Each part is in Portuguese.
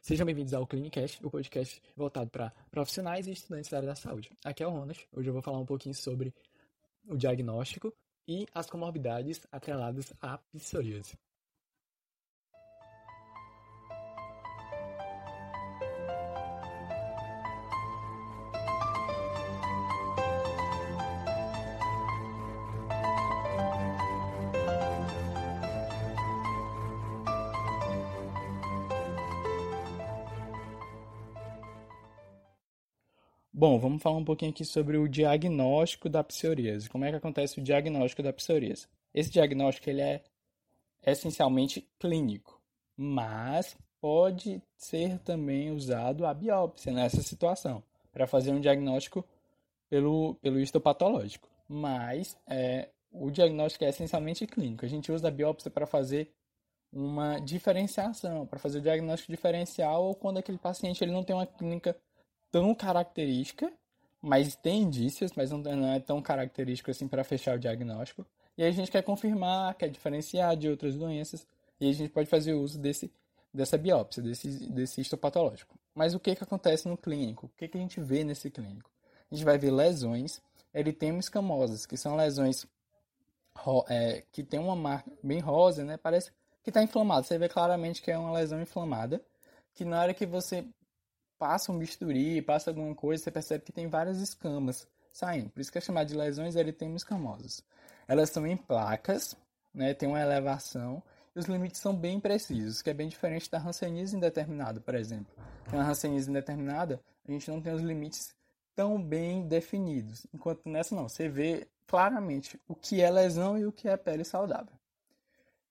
Sejam bem-vindos ao Clinicast, o podcast voltado para profissionais e estudantes da área da saúde. Aqui é o Ronas. Hoje eu vou falar um pouquinho sobre o diagnóstico e as comorbidades atreladas à psoríase. Bom, vamos falar um pouquinho aqui sobre o diagnóstico da psoríase. Como é que acontece o diagnóstico da psoríase? Esse diagnóstico ele é essencialmente clínico, mas pode ser também usado a biópsia nessa situação para fazer um diagnóstico pelo, pelo histopatológico. Mas é, o diagnóstico é essencialmente clínico. A gente usa a biópsia para fazer uma diferenciação, para fazer o diagnóstico diferencial ou quando aquele paciente ele não tem uma clínica tão característica, mas tem indícios, mas não é tão característico assim para fechar o diagnóstico. E aí a gente quer confirmar, quer diferenciar de outras doenças, e a gente pode fazer uso desse, dessa biópsia, desse, desse histopatológico. Mas o que, que acontece no clínico? O que, que a gente vê nesse clínico? A gente vai ver lesões eritemo-escamosas, que são lesões é, que tem uma marca bem rosa, né? Parece que está inflamado. Você vê claramente que é uma lesão inflamada, que na hora que você passa um bisturi, passa alguma coisa, você percebe que tem várias escamas saindo. Por isso que é chamado de lesões eritemo-escamosas. Elas estão em placas, né, tem uma elevação, e os limites são bem precisos, que é bem diferente da hanseníase indeterminada, por exemplo. Na hanseníase indeterminada, a gente não tem os limites tão bem definidos, enquanto nessa não, você vê claramente o que é lesão e o que é pele saudável.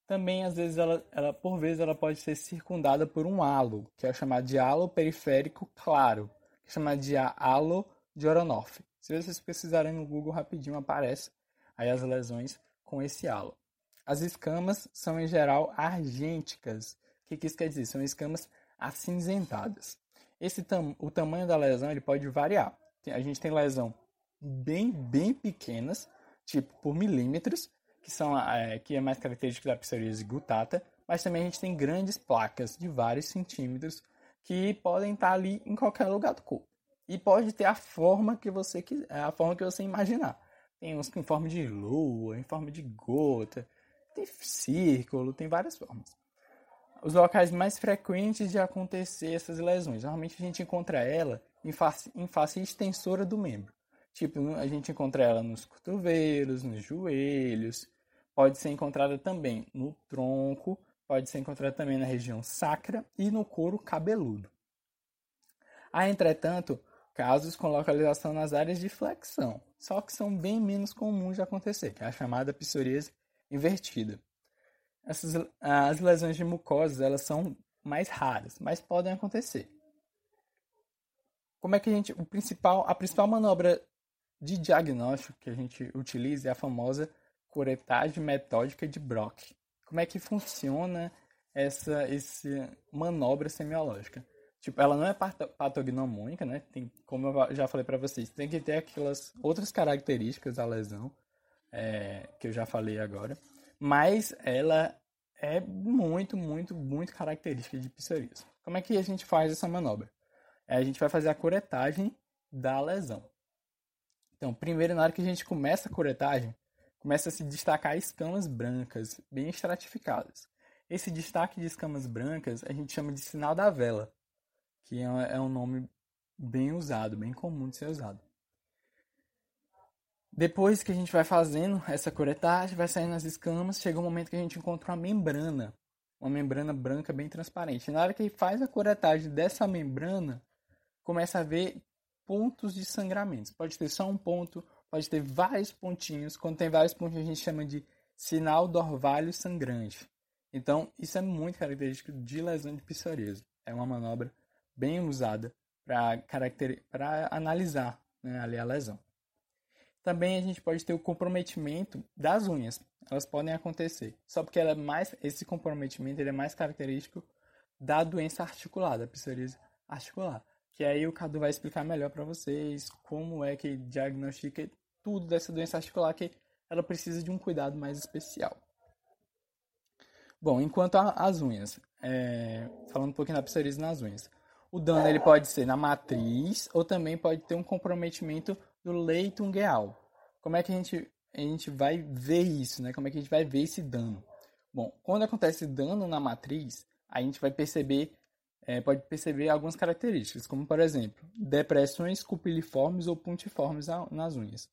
Também, às vezes, ela, ela, por vezes, ela pode ser circundada por um halo, que é chamado de halo periférico claro, que é chamado de halo de Oronoff. Se vocês pesquisarem no Google rapidinho, aparece aí as lesões com esse halo. As escamas são, em geral, argênticas. O que, que isso quer dizer? São escamas acinzentadas. Esse tam o tamanho da lesão ele pode variar. A gente tem lesão bem, bem pequenas, tipo por milímetros, que são é, que é mais característico da psoríase gutata, mas também a gente tem grandes placas de vários centímetros que podem estar ali em qualquer lugar do corpo. E pode ter a forma que você quiser, a forma que você imaginar. Tem uns em forma de lua, em forma de gota, tem círculo, tem várias formas. Os locais mais frequentes de acontecer essas lesões, normalmente a gente encontra ela em face, em face extensora do membro. Tipo, a gente encontra ela nos cotovelos, nos joelhos, pode ser encontrada também no tronco, pode ser encontrada também na região sacra e no couro cabeludo. Há, entretanto, casos com localização nas áreas de flexão, só que são bem menos comuns de acontecer, que é a chamada psoríase invertida. Essas, as lesões de mucosas elas são mais raras, mas podem acontecer. Como é que a gente, o principal, a principal manobra de diagnóstico que a gente utiliza é a famosa curetagem metódica de Brock. Como é que funciona essa, essa manobra semiológica? Tipo, ela não é patognomônica, né? Tem, como eu já falei para vocês, tem que ter aquelas outras características da lesão, é, que eu já falei agora, mas ela é muito, muito, muito característica de psoríase. Como é que a gente faz essa manobra? É, a gente vai fazer a curetagem da lesão. Então, primeiro, na hora que a gente começa a curetagem, começa a se destacar escamas brancas, bem estratificadas. Esse destaque de escamas brancas a gente chama de sinal da vela, que é, é um nome bem usado, bem comum de ser usado. Depois que a gente vai fazendo essa curetagem, vai saindo as escamas, chega um momento que a gente encontra uma membrana, uma membrana branca bem transparente. Na hora que faz a curetagem dessa membrana, começa a ver pontos de sangramento. Pode ter só um ponto, pode ter vários pontinhos. Quando tem vários pontinhos, a gente chama de sinal do orvalho sangrante. Então, isso é muito característico de lesão de psoríase. É uma manobra bem usada para caracter... analisar né, ali a lesão. Também a gente pode ter o comprometimento das unhas. Elas podem acontecer. Só porque ela é mais, esse comprometimento ele é mais característico da doença articular, da psoríase articular que aí o Cadu vai explicar melhor para vocês como é que diagnostica tudo dessa doença articular que ela precisa de um cuidado mais especial. Bom, enquanto as unhas, é, falando um pouquinho da psoríase nas unhas. O dano ele pode ser na matriz ou também pode ter um comprometimento do leito ungueal. Como é que a gente, a gente vai ver isso, né? Como é que a gente vai ver esse dano? Bom, quando acontece dano na matriz, a gente vai perceber, é, pode perceber algumas características, como por exemplo, depressões cupiliformes ou puntiformes nas unhas.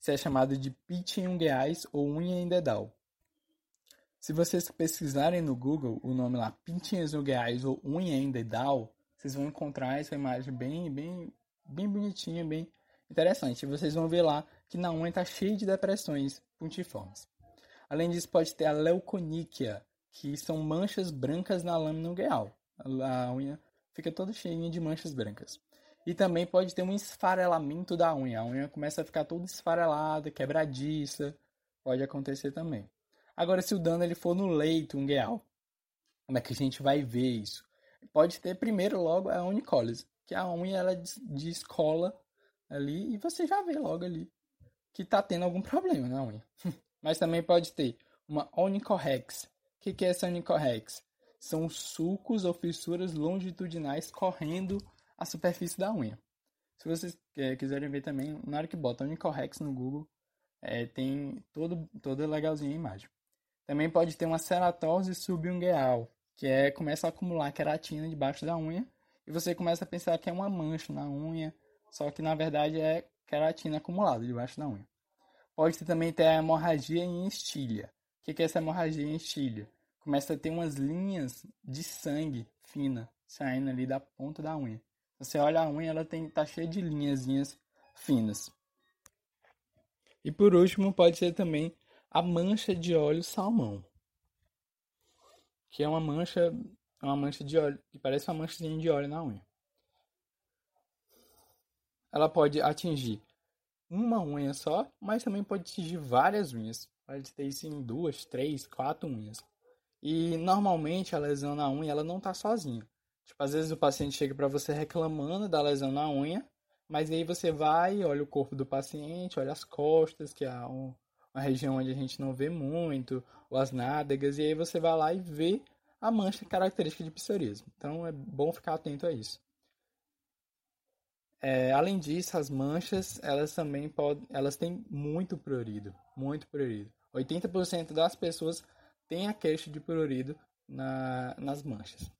Isso é chamado de pitch ungueais ou unha em dedal. Se vocês pesquisarem no Google o nome lá, pintinhas ungueais ou unha em dedal, vocês vão encontrar essa imagem bem, bem, bem bonitinha, bem interessante. Vocês vão ver lá que na unha está cheia de depressões puntiformes. Além disso, pode ter a leuconíquia, que são manchas brancas na lâmina ungueal. A unha fica toda cheia de manchas brancas. E também pode ter um esfarelamento da unha. A unha começa a ficar toda esfarelada, quebradiça. Pode acontecer também. Agora, se o dano ele for no leito ungueal, como é que a gente vai ver isso? Pode ter primeiro logo a unicólise, que a unha ela descola ali e você já vê logo ali que está tendo algum problema na unha. Mas também pode ter uma onicorrex. O que, que é essa onicorrex? São sulcos ou fissuras longitudinais correndo a superfície da unha. Se vocês é, quiserem ver também, na hora que bota onicorrex no Google, é, tem todo, toda legalzinha a imagem. Também pode ter uma ceratose subungueal, que é começa a acumular queratina debaixo da unha e você começa a pensar que é uma mancha na unha, só que na verdade é queratina acumulada debaixo da unha. Pode também ter a hemorragia em estilha. O que é essa hemorragia em estilha? Começa a ter umas linhas de sangue fina saindo ali da ponta da unha. Você olha a unha, ela tem tá cheia de linhazinhas finas. E por último, pode ser também a mancha de óleo salmão, que é uma mancha, uma mancha de óleo, que parece uma mancha de óleo na unha. Ela pode atingir uma unha só, mas também pode atingir várias unhas. Pode ter isso em duas, três, quatro unhas. E normalmente a lesão na unha ela não está sozinha. Tipo, às vezes o paciente chega para você reclamando da lesão na unha, mas aí você vai, olha o corpo do paciente, olha as costas, que é um, uma região onde a gente não vê muito, ou as nádegas, e aí você vai lá e vê a mancha característica de psoríase. Então é bom ficar atento a isso. É, além disso, as manchas, elas também podem, elas têm muito prurido, muito prurido. 80% das pessoas têm a queixa de prurido na, nas manchas.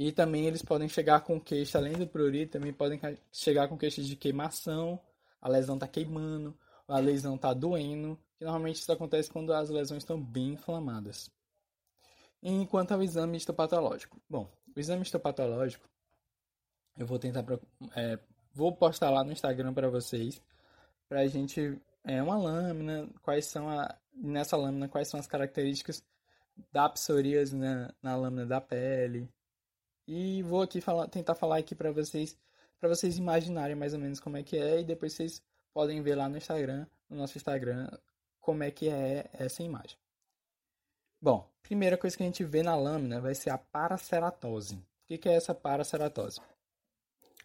E também eles podem chegar com queixa, além do prurido, também podem chegar com queixa de queimação, a lesão está queimando, a lesão está doendo, que normalmente isso acontece quando as lesões estão bem inflamadas. Enquanto ao exame histopatológico. Bom, o exame histopatológico, eu vou tentar, é, vou postar lá no Instagram para vocês, para a gente, é uma lâmina, quais são a, nessa lâmina, quais são as características da psoríase na, na lâmina da pele. E vou aqui falar, tentar falar aqui para vocês, para vocês imaginarem mais ou menos como é que é e depois vocês podem ver lá no Instagram, no nosso Instagram, como é que é essa imagem. Bom, primeira coisa que a gente vê na lâmina vai ser a paraceratose. O que é essa paraceratose?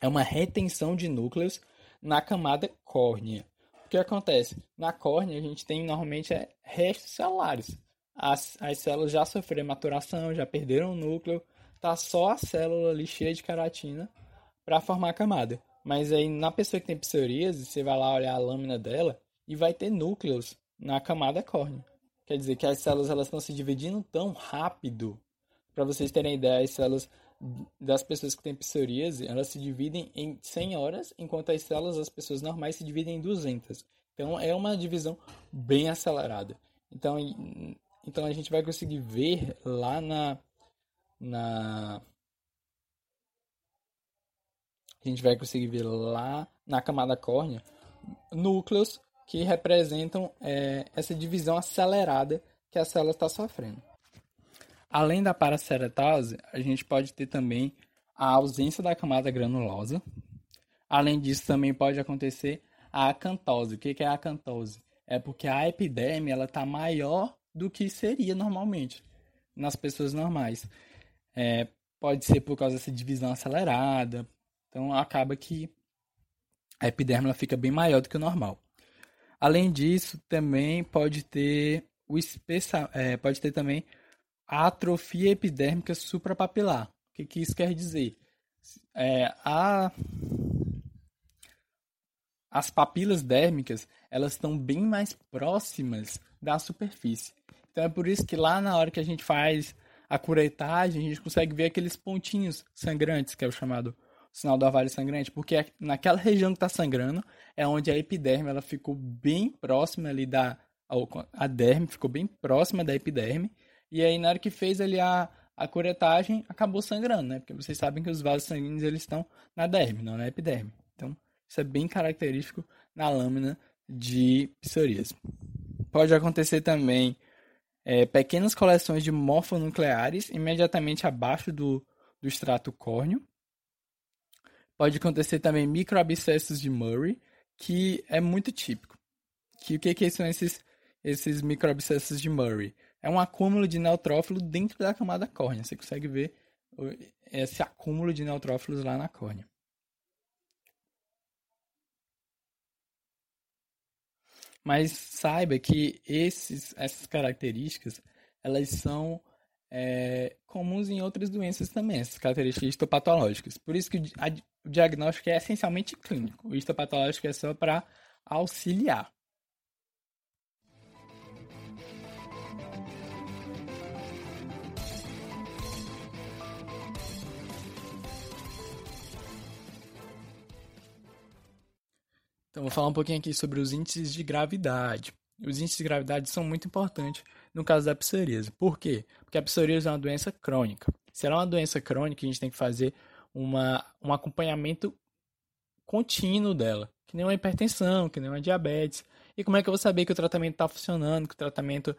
É uma retenção de núcleos na camada córnea. O que acontece? Na córnea a gente tem normalmente é, restos celulares. As, as células já sofreram maturação, já perderam o núcleo, tá só a célula ali cheia de queratina para formar a camada. Mas aí na pessoa que tem psoríase, você vai lá olhar a lâmina dela e vai ter núcleos na camada córnea. Quer dizer que as células elas estão se dividindo tão rápido. Para vocês terem ideia, as células das pessoas que têm psoríase, elas se dividem em 100 horas, enquanto as células das pessoas normais se dividem em 200. Então é uma divisão bem acelerada. Então, então a gente vai conseguir ver lá na, na a gente vai conseguir ver lá na camada córnea núcleos que representam é, essa divisão acelerada que a célula está sofrendo. Além da paraceratose, a gente pode ter também a ausência da camada granulosa. Além disso, também pode acontecer a acantose. O que é a acantose? É porque a epiderme está maior do que seria normalmente nas pessoas normais. É, pode ser por causa dessa divisão acelerada, então acaba que a epiderme fica bem maior do que o normal. Além disso, também pode ter o espessa, é, pode ter também a atrofia epidérmica suprapapilar. O que, que isso quer dizer? É, a, as papilas dérmicas elas estão bem mais próximas da superfície. Então é por isso que lá na hora que a gente faz a curetagem, a gente consegue ver aqueles pontinhos sangrantes, que é o chamado sinal do avalho sangrante, porque é naquela região que está sangrando é onde a epiderme ela ficou bem próxima ali da a derme, ficou bem próxima da epiderme, e aí na hora que fez ali a, a curetagem, acabou sangrando, né? Porque vocês sabem que os vasos sanguíneos eles estão na derme, não na epiderme. Então, isso é bem característico na lâmina de psoríase. Pode acontecer também é, pequenas coleções de morfonucleares imediatamente abaixo do, do extrato córneo, Pode acontecer também microabscessos de Murray, que é muito típico. Que, o que, que são esses, esses microabscessos de Murray? É um acúmulo de neutrófilo dentro da camada córnea. Você consegue ver esse acúmulo de neutrófilos lá na córnea. Mas saiba que esses, essas características elas são é, comuns em outras doenças também, essas características histopatológicas. Por isso que o diagnóstico é essencialmente clínico. O histopatológico é só para auxiliar. Então, vou falar um pouquinho aqui sobre os índices de gravidade. Os índices de gravidade são muito importantes no caso da psoríase. Por quê? Porque a psoríase é uma doença crônica. Se ela é uma doença crônica, a gente tem que fazer uma, um acompanhamento contínuo dela, que nem uma hipertensão, que nem uma diabetes. E como é que eu vou saber que o tratamento está funcionando, que o tratamento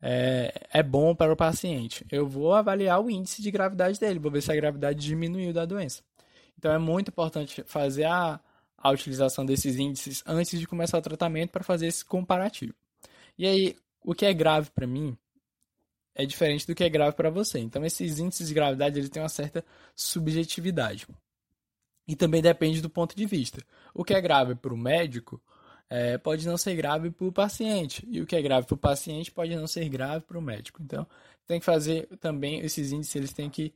é, é bom para o paciente? Eu vou avaliar o índice de gravidade dele, vou ver se a gravidade diminuiu da doença. Então é muito importante fazer a, a utilização desses índices antes de começar o tratamento para fazer esse comparativo. E aí, o que é grave para mim é diferente do que é grave para você. Então, esses índices de gravidade eles têm uma certa subjetividade. E também depende do ponto de vista. O que é grave para o médico é, pode não ser grave para o paciente. E o que é grave para o paciente pode não ser grave para o médico. Então, tem que fazer também, esses índices eles têm que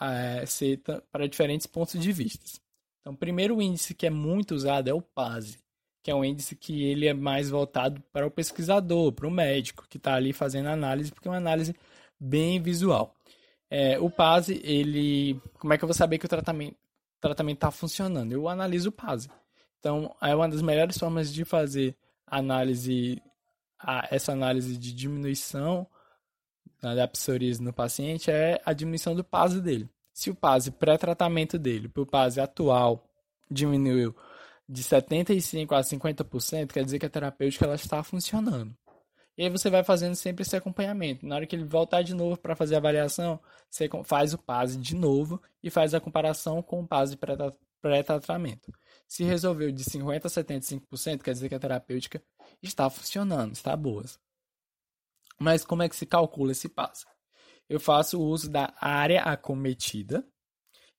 é, ser para diferentes pontos de vista. Então, o primeiro índice que é muito usado é o PASE que é um índice que ele é mais voltado para o pesquisador, para o médico que está ali fazendo análise, porque é uma análise bem visual. É, o PASE, ele, como é que eu vou saber que o tratamento tratamento está funcionando? Eu analiso o PASE. Então, é uma das melhores formas de fazer análise, essa análise de diminuição da psoríase no paciente é a diminuição do PASE dele. Se o PASE pré-tratamento dele para o PASE atual diminuiu de 75% a 50%, quer dizer que a terapêutica ela está funcionando. E aí você vai fazendo sempre esse acompanhamento. Na hora que ele voltar de novo para fazer a avaliação, você faz o PASE de novo e faz a comparação com o PASE pré-tratamento. Se resolveu de 50% a 75%, quer dizer que a terapêutica está funcionando, está boa. Mas como é que se calcula esse PASE? Eu faço o uso da área acometida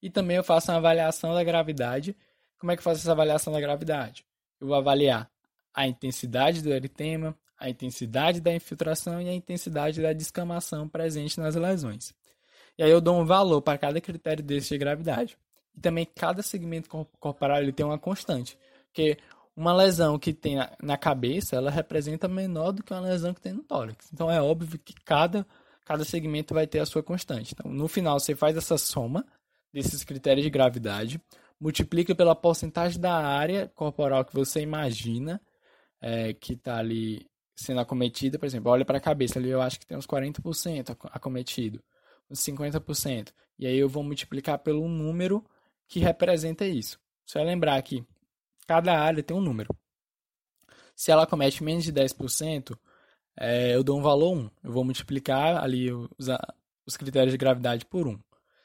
e também eu faço uma avaliação da gravidade como é que eu faço essa avaliação da gravidade? Eu vou avaliar a intensidade do eritema, a intensidade da infiltração e a intensidade da descamação presente nas lesões. E aí eu dou um valor para cada critério desse de gravidade. E também cada segmento corporal ele tem uma constante. Porque uma lesão que tem na cabeça, ela representa menor do que uma lesão que tem no tórax. Então é óbvio que cada, cada segmento vai ter a sua constante. Então, no final, você faz essa soma desses critérios de gravidade, multiplica pela porcentagem da área corporal que você imagina é, que está ali sendo acometida. Por exemplo, olha para a cabeça ali, eu acho que tem uns 40% acometido, uns 50%. E aí eu vou multiplicar pelo número que representa isso. Você vai lembrar que cada área tem um número. Se ela comete menos de 10%, é, eu dou um valor 1. Eu vou multiplicar ali os, os critérios de gravidade por 1.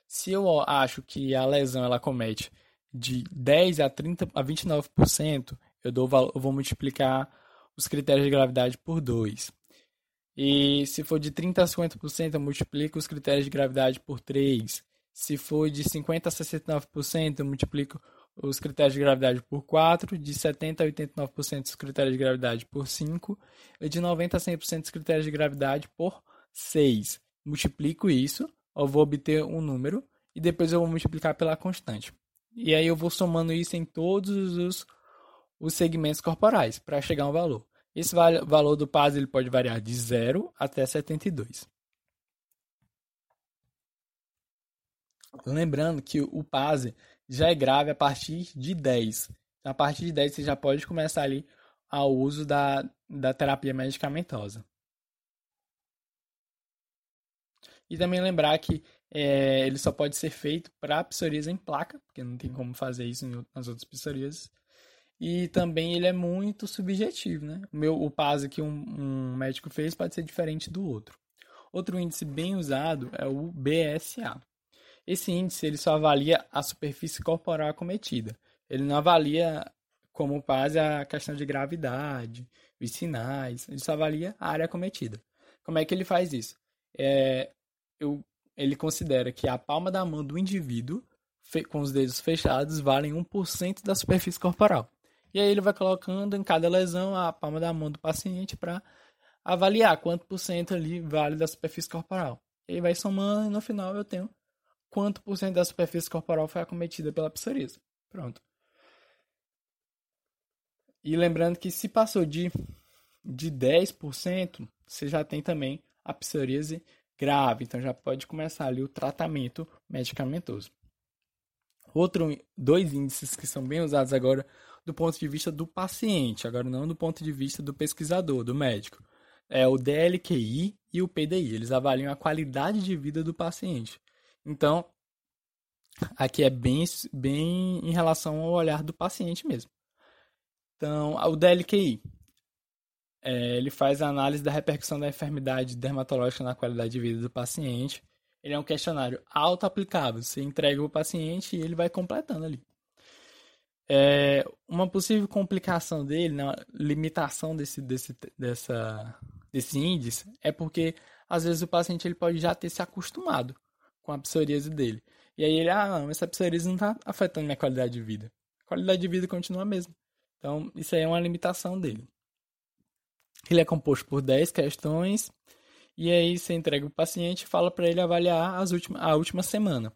Se eu acho que a lesão ela comete de 10 a 30 a 29%, eu dou eu vou multiplicar os critérios de gravidade por 2. E se for de 30 a 50%, eu multiplico os critérios de gravidade por 3. Se for de 50 a 69%, eu multiplico os critérios de gravidade por 4, de 70% a 89% dos critérios de gravidade por 5 e de 90% a 100% dos critérios de gravidade por 6. Multiplico isso, eu vou obter um número e depois eu vou multiplicar pela constante. E aí eu vou somando isso em todos os, os segmentos corporais para chegar a um valor. Esse valor do PAS ele pode variar de 0 até 72. Lembrando que o PASE já é grave a partir de 10. Então, a partir de 10 você já pode começar ali ao uso da, da terapia medicamentosa. E também lembrar que é, ele só pode ser feito para psoríase em placa, porque não tem como fazer isso nas outras psoríases. E também ele é muito subjetivo, né? O, meu, o PASA que um, um médico fez pode ser diferente do outro. Outro índice bem usado é o BSA. Esse índice ele só avalia a superfície corporal acometida. Ele não avalia como PASA a questão de gravidade, os sinais. Ele só avalia a área acometida. Como é que ele faz isso? É, eu, ele considera que a palma da mão do indivíduo, com os dedos fechados, valem 1% da superfície corporal. E aí ele vai colocando em cada lesão a palma da mão do paciente para avaliar quanto por cento ali vale da superfície corporal. E aí vai somando e no final eu tenho quanto por cento da superfície corporal foi acometida pela psoríase. Pronto. E lembrando que se passou de, de 10%, você já tem também a psoríase grave, então já pode começar ali o tratamento medicamentoso. Outro, dois índices que são bem usados agora do ponto de vista do paciente, agora não do ponto de vista do pesquisador, do médico. É o DLQI e o PDI. Eles avaliam a qualidade de vida do paciente. Então, aqui é bem, bem em relação ao olhar do paciente mesmo. Então, o DLQI é, ele faz a análise da repercussão da enfermidade dermatológica na qualidade de vida do paciente. Ele é um questionário auto-aplicável. Você entrega o paciente e ele vai completando ali. É, uma possível complicação dele, na né, limitação desse, desse, dessa, desse índice, é porque às vezes o paciente ele pode já ter se acostumado com a psoríase dele. E aí ele, ah, não, essa psoríase não está afetando minha qualidade de vida. A qualidade de vida continua a mesma. Então, isso aí é uma limitação dele. Ele é composto por 10 questões e aí você entrega o paciente e fala para ele avaliar as última, a última semana,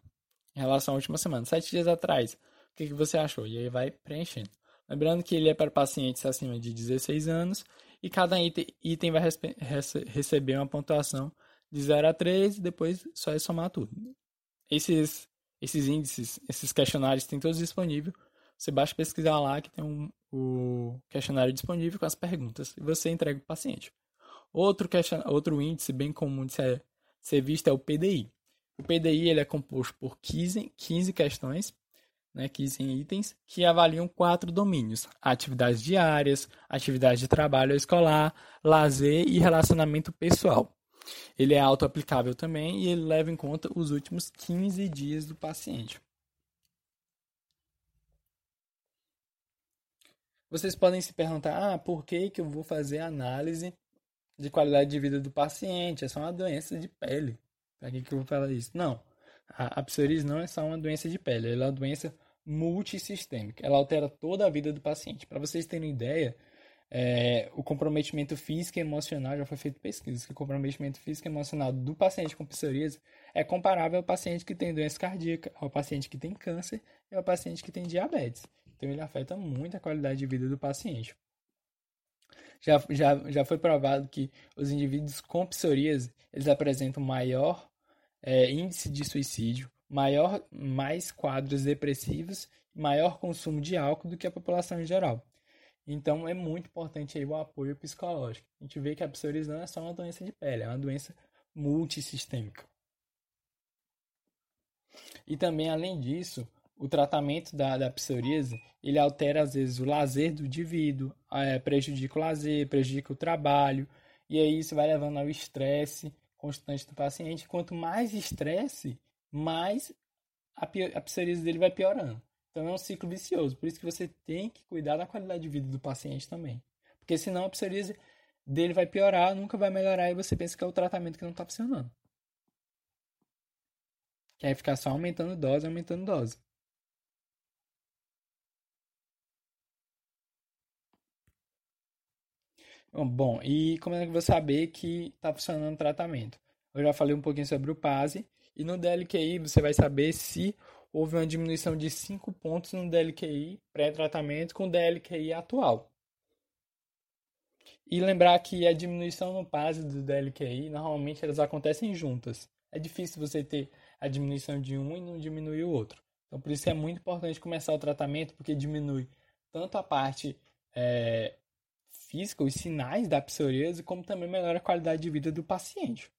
em relação à última semana, sete dias atrás. O que, que você achou? E aí vai preenchendo. Lembrando que ele é para pacientes acima de 16 anos e cada item, item vai receber uma pontuação de 0 a 3 e depois só é somar tudo. Esses, esses índices, esses questionários têm todos disponíveis. Você basta pesquisar lá que tem um, o questionário disponível com as perguntas e você entrega para o paciente. Outro, outro índice bem comum de ser, ser visto é o PDI. O PDI ele é composto por 15, 15 questões, né, 15 itens, que avaliam quatro domínios: atividades diárias, atividade de trabalho escolar, lazer e relacionamento pessoal. Ele é auto-aplicável também e ele leva em conta os últimos 15 dias do paciente. Vocês podem se perguntar, ah, por que, que eu vou fazer análise de qualidade de vida do paciente? É só uma doença de pele. Para que, que eu vou falar isso? Não. A, psoríase não é só uma doença de pele, ela é uma doença multissistêmica. Ela altera toda a vida do paciente. Para vocês terem ideia, é, o comprometimento físico e emocional, já foi feito pesquisa, que o comprometimento físico e emocional do paciente com psoríase é comparável ao paciente que tem doença cardíaca, ao paciente que tem câncer e ao paciente que tem diabetes. Então ele afeta muito a qualidade de vida do paciente. Já, já, já foi provado que os indivíduos com psoríase eles apresentam maior é, índice de suicídio, maior, mais quadros depressivos, maior consumo de álcool do que a população em geral. Então é muito importante aí o apoio psicológico. A gente vê que a psoríase não é só uma doença de pele, é uma doença multissistêmica. E também, além disso, o tratamento da, da psoríase, ele altera às vezes o lazer do indivíduo, é, prejudica o lazer, prejudica o trabalho, e aí isso vai levando ao estresse constante do paciente. Quanto mais estresse, mais a, a psoríase dele vai piorando. Então é um ciclo vicioso. Por isso que você tem que cuidar da qualidade de vida do paciente também. Porque senão a psoríase dele vai piorar, nunca vai melhorar e você pensa que é o tratamento que não está funcionando. Que aí ficar só aumentando dose, aumentando dose. Bom, e como é que eu vou saber que está funcionando o tratamento? Eu já falei um pouquinho sobre o PASE. E no DLQI você vai saber se houve uma diminuição de 5 pontos no DLQI pré-tratamento com o DLQI atual. E lembrar que a diminuição no PASE do DLQI, normalmente elas acontecem juntas. É difícil você ter a diminuição de um e não diminuir o outro. Então, por isso é muito importante começar o tratamento, porque diminui tanto a parte é, física, os sinais da psoríase, como também melhora a qualidade de vida do paciente.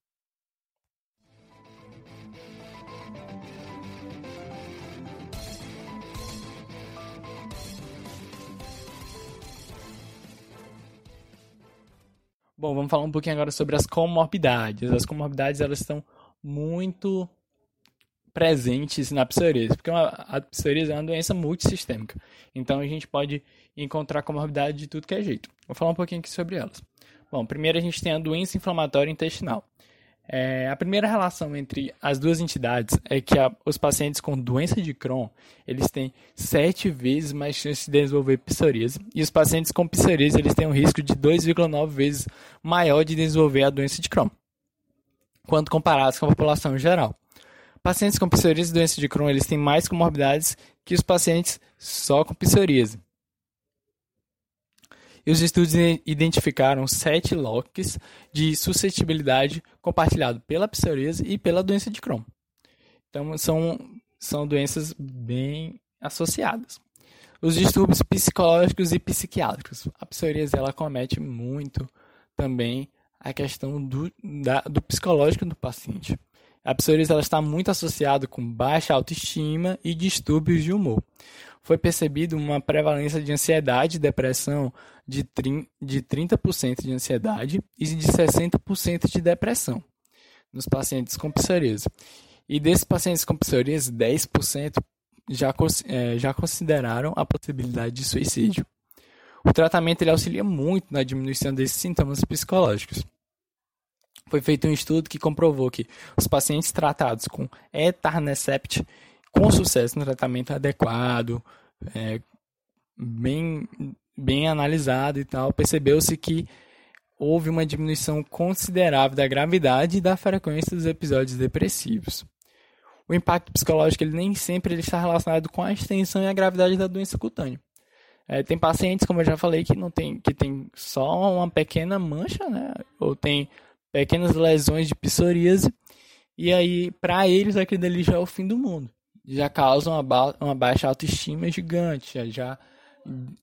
Bom, vamos falar um pouquinho agora sobre as comorbidades. As comorbidades elas estão muito presentes na psoríase, porque uma, a psoríase é uma doença multissistêmica. Então a gente pode encontrar comorbidade de tudo que é jeito. Vou falar um pouquinho aqui sobre elas. Bom, primeiro a gente tem a doença inflamatória intestinal. É, a primeira relação entre as duas entidades é que a, os pacientes com doença de Crohn eles têm sete vezes mais chance de desenvolver psoríase e os pacientes com psoríase eles têm um risco de 2,9 vezes maior de desenvolver a doença de Crohn, quando comparados com a população em geral. Pacientes com psoríase e doença de Crohn eles têm mais comorbidades que os pacientes só com psoríase. E os estudos identificaram sete locks de suscetibilidade compartilhado pela psoríase e pela doença de Crohn. Então, são, são doenças bem associadas. Os distúrbios psicológicos e psiquiátricos. A psoríase ela comete muito também a questão do, da, do psicológico do paciente. A psoríase ela está muito associada com baixa autoestima e distúrbios de humor foi percebido uma prevalência de ansiedade e depressão de, de 30% de ansiedade e de 60% de depressão nos pacientes com psoríase. E desses pacientes com psoríase, 10% já, é, já consideraram a possibilidade de suicídio. O tratamento ele auxilia muito na diminuição desses sintomas psicológicos. Foi feito um estudo que comprovou que os pacientes tratados com etanercept com sucesso no tratamento adequado, é, bem, bem analisado e tal, percebeu-se que houve uma diminuição considerável da gravidade e da frequência dos episódios depressivos. O impacto psicológico ele nem sempre ele está relacionado com a extensão e a gravidade da doença cutânea. É, tem pacientes, como eu já falei, que não tem, que tem só uma pequena mancha, né? Ou tem pequenas lesões de psoríase, e aí, para eles, aquilo dali já é o fim do mundo já causa uma, ba uma baixa autoestima gigante, já,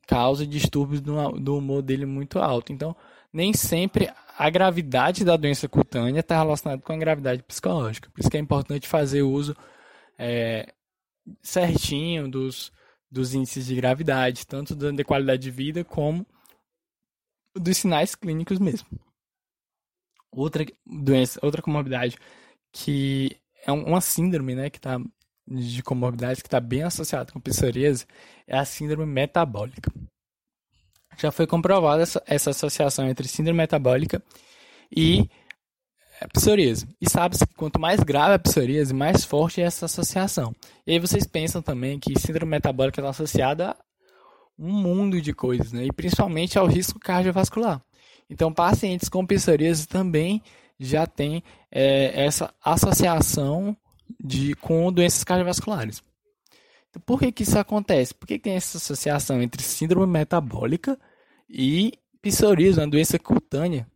causa distúrbios do, do humor dele muito alto. Então, nem sempre a gravidade da doença cutânea está relacionada com a gravidade psicológica. Por isso que é importante fazer uso é, certinho dos, dos índices de gravidade, tanto de qualidade de vida como dos sinais clínicos mesmo. Outra doença, outra comorbidade que é uma síndrome, né, que está de comorbidades que está bem associado com psoríase é a síndrome metabólica. Já foi comprovada essa, essa associação entre síndrome metabólica e é, psoríase. E sabe-se que quanto mais grave a psoríase, mais forte é essa associação. E aí vocês pensam também que síndrome metabólica está associada a um mundo de coisas, né? e principalmente ao risco cardiovascular. Então, pacientes com psoríase também já têm é, essa associação de, com doenças cardiovasculares. Então, por que, que isso acontece? Por que, que tem essa associação entre síndrome metabólica e psoríase, uma doença cutânea?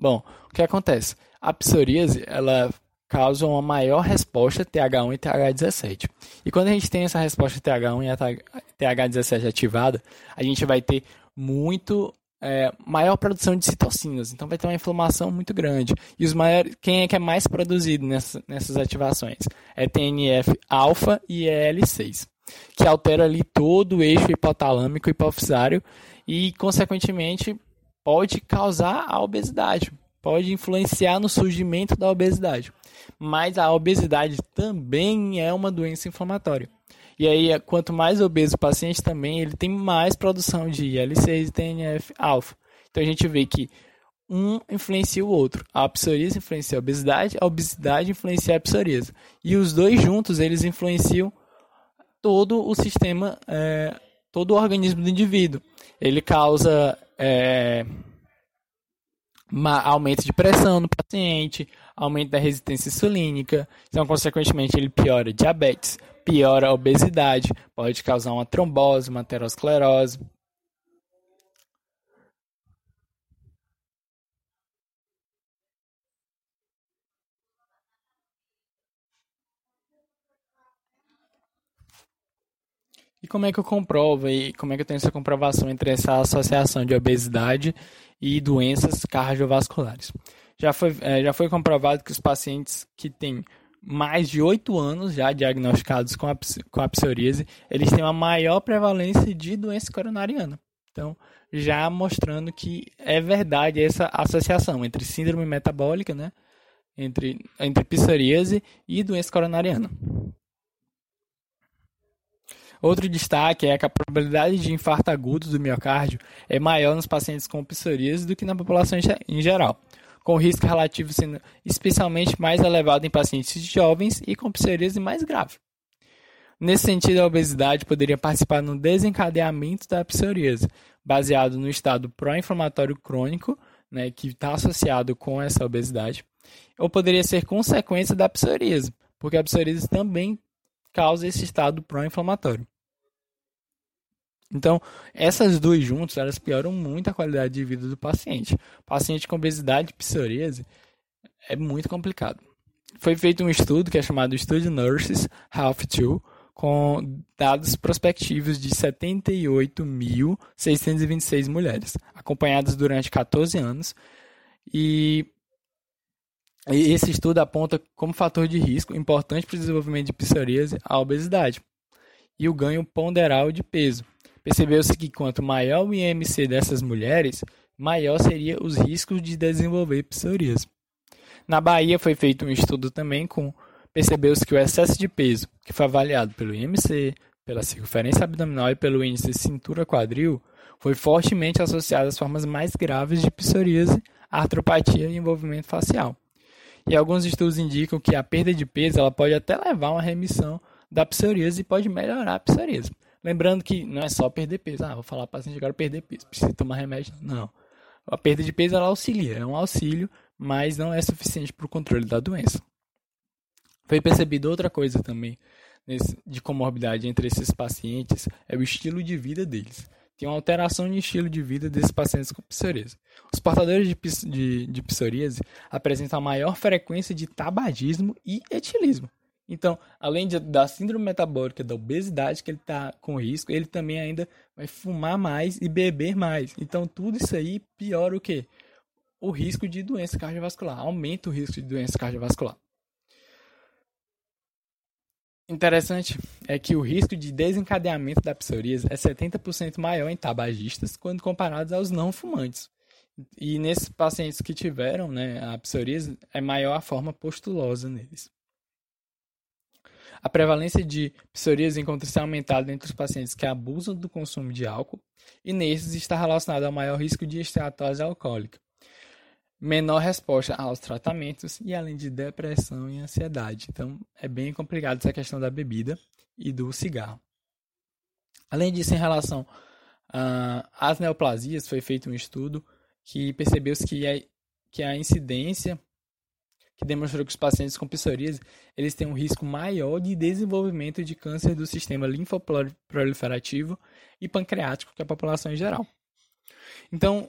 Bom, o que acontece? A psoríase, ela causa uma maior resposta TH1 e TH17. E quando a gente tem essa resposta TH1 e TH17 ativada, a gente vai ter muito é, maior produção de citocinas, então vai ter uma inflamação muito grande. E os maiores, quem é que é mais produzido nessa, nessas ativações? É TNF-alfa e EL6, que altera ali todo o eixo hipotalâmico hipofisário e, consequentemente, pode causar a obesidade, pode influenciar no surgimento da obesidade. Mas a obesidade também é uma doença inflamatória. E aí, quanto mais obeso o paciente também, ele tem mais produção de IL-6 e TNF-alfa. Então a gente vê que um influencia o outro. A psoríase influencia a obesidade, a obesidade influencia a psoríase. E os dois juntos, eles influenciam todo o sistema, é, todo o organismo do indivíduo. Ele causa é, aumento de pressão no paciente, aumento da resistência insulínica, então, consequentemente, ele piora diabetes, piora a obesidade, pode causar uma trombose, uma aterosclerose. E como é que eu comprovo e como é que eu tenho essa comprovação entre essa associação de obesidade e doenças cardiovasculares? Já foi, é, já foi comprovado que os pacientes que têm mais de 8 anos já diagnosticados com a, com a psoríase, eles têm uma maior prevalência de doença coronariana. Então, já mostrando que é verdade essa associação entre síndrome metabólica, né, entre, entre psoríase e doença coronariana. Outro destaque é que a probabilidade de infarto agudo do miocárdio é maior nos pacientes com psoríase do que na população em geral com risco relativo sendo especialmente mais elevado em pacientes jovens e com psoríase mais grave. Nesse sentido, a obesidade poderia participar no desencadeamento da psoríase, baseado no estado pró-inflamatório crônico, né, que está associado com essa obesidade, ou poderia ser consequência da psoríase, porque a psoríase também causa esse estado pró-inflamatório. Então, essas duas juntas, elas pioram muito a qualidade de vida do paciente. Paciente com obesidade e psoríase é muito complicado. Foi feito um estudo que é chamado Study Nurses Health 2, com dados prospectivos de 78.626 mulheres, acompanhadas durante 14 anos. E esse estudo aponta como fator de risco importante para o desenvolvimento de psoríase a obesidade e o ganho ponderal de peso Percebeu-se que quanto maior o IMC dessas mulheres, maior seria os riscos de desenvolver psoríase. Na Bahia foi feito um estudo também com percebeu-se que o excesso de peso, que foi avaliado pelo IMC, pela circunferência abdominal e pelo índice cintura-quadril, foi fortemente associado às formas mais graves de psoríase, artropatia e envolvimento facial. E alguns estudos indicam que a perda de peso ela pode até levar a uma remissão da psoríase e pode melhorar a psoríase. Lembrando que não é só perder peso. Ah, vou falar para o paciente agora perder peso, precisa tomar remédio. Não. A perda de peso ela auxilia, é um auxílio, mas não é suficiente para o controle da doença. Foi percebido outra coisa também de comorbidade entre esses pacientes, é o estilo de vida deles. Tem uma alteração de estilo de vida desses pacientes com psoríase. Os portadores de, de, de psoríase apresentam maior frequência de tabagismo e etilismo. Então, além de, da síndrome metabólica, da obesidade que ele está com risco, ele também ainda vai fumar mais e beber mais. Então, tudo isso aí piora o quê? O risco de doença cardiovascular, aumenta o risco de doença cardiovascular. Interessante é que o risco de desencadeamento da psoríase é 70% maior em tabagistas quando comparados aos não fumantes. E nesses pacientes que tiveram né, a psoríase, é maior a forma postulosa neles. A prevalência de psoríase encontra-se aumentada entre os pacientes que abusam do consumo de álcool e nesses está relacionado ao maior risco de esteatose alcoólica, menor resposta aos tratamentos e além de depressão e ansiedade. Então é bem complicado essa questão da bebida e do cigarro. Além disso, em relação às neoplasias, foi feito um estudo que percebeu-se que a, que a incidência que demonstrou que os pacientes com psoríase eles têm um risco maior de desenvolvimento de câncer do sistema linfoproliferativo e pancreático que a população em geral. Então,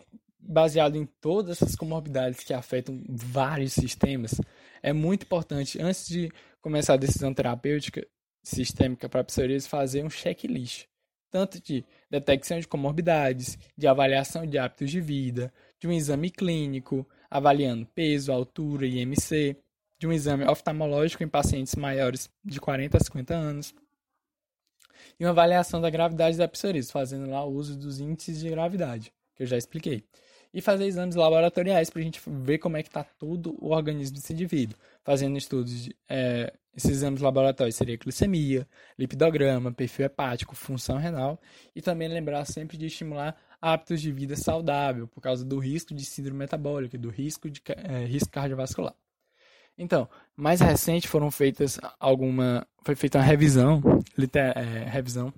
baseado em todas essas comorbidades que afetam vários sistemas, é muito importante, antes de começar a decisão terapêutica sistêmica para psoríase, fazer um checklist, tanto de detecção de comorbidades, de avaliação de hábitos de vida, de um exame clínico, avaliando peso, altura IMC, de um exame oftalmológico em pacientes maiores de 40 a 50 anos, e uma avaliação da gravidade da psoríase, fazendo lá o uso dos índices de gravidade, que eu já expliquei. E fazer exames laboratoriais para a gente ver como é que está todo o organismo desse indivíduo. Fazendo estudos, de, é, esses exames laboratórios seria glicemia, lipidograma, perfil hepático, função renal, e também lembrar sempre de estimular hábitos de vida saudável, por causa do risco de síndrome metabólica, do risco de é, risco cardiovascular. Então, mais recente foram feitas alguma, foi feita uma revisão, liter, é, revisão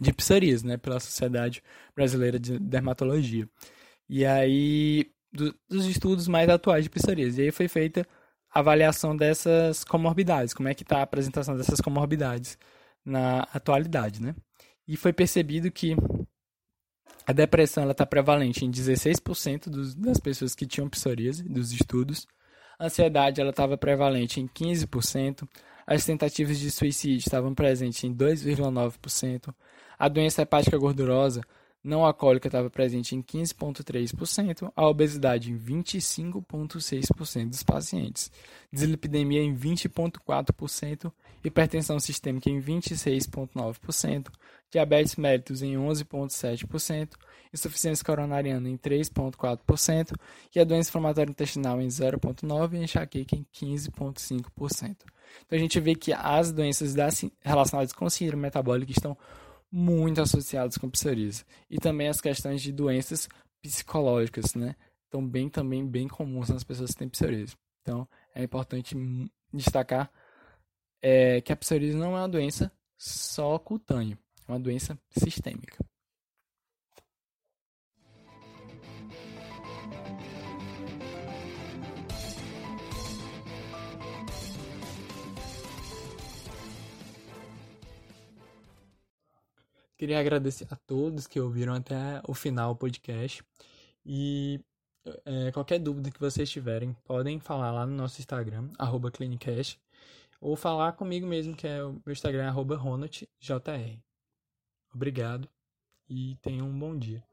de psoríase, né, pela Sociedade Brasileira de Dermatologia. E aí do, dos estudos mais atuais de psoríase. E aí foi feita a avaliação dessas comorbidades, como é que está a apresentação dessas comorbidades na atualidade, né? E foi percebido que a depressão está prevalente em 16% dos, das pessoas que tinham psoríase, dos estudos. A ansiedade estava prevalente em 15%. As tentativas de suicídio estavam presentes em 2,9%. A doença hepática gordurosa não alcoólica estava presente em 15,3%, a obesidade em 25,6% dos pacientes, dislipidemia em 20,4%, hipertensão sistêmica em 26,9%, diabetes mellitus em 11,7%, insuficiência coronariana em 3,4% e a doença inflamatória intestinal em 0,9% e enxaqueca em 15,5%. Então a gente vê que as doenças relacionadas com síndrome metabólica estão muito associados com psoríase. E também as questões de doenças psicológicas, né? Estão bem também bem comuns nas pessoas que têm psoríase. Então, é importante destacar é, que a psoríase não é uma doença só cutânea, é uma doença sistêmica. Queria agradecer a todos que ouviram até o final do podcast. E é, qualquer dúvida que vocês tiverem, podem falar lá no nosso Instagram, arroba Clinicast, ou falar comigo mesmo, que é o meu Instagram, arroba RonaldJR. Obrigado e tenham um bom dia.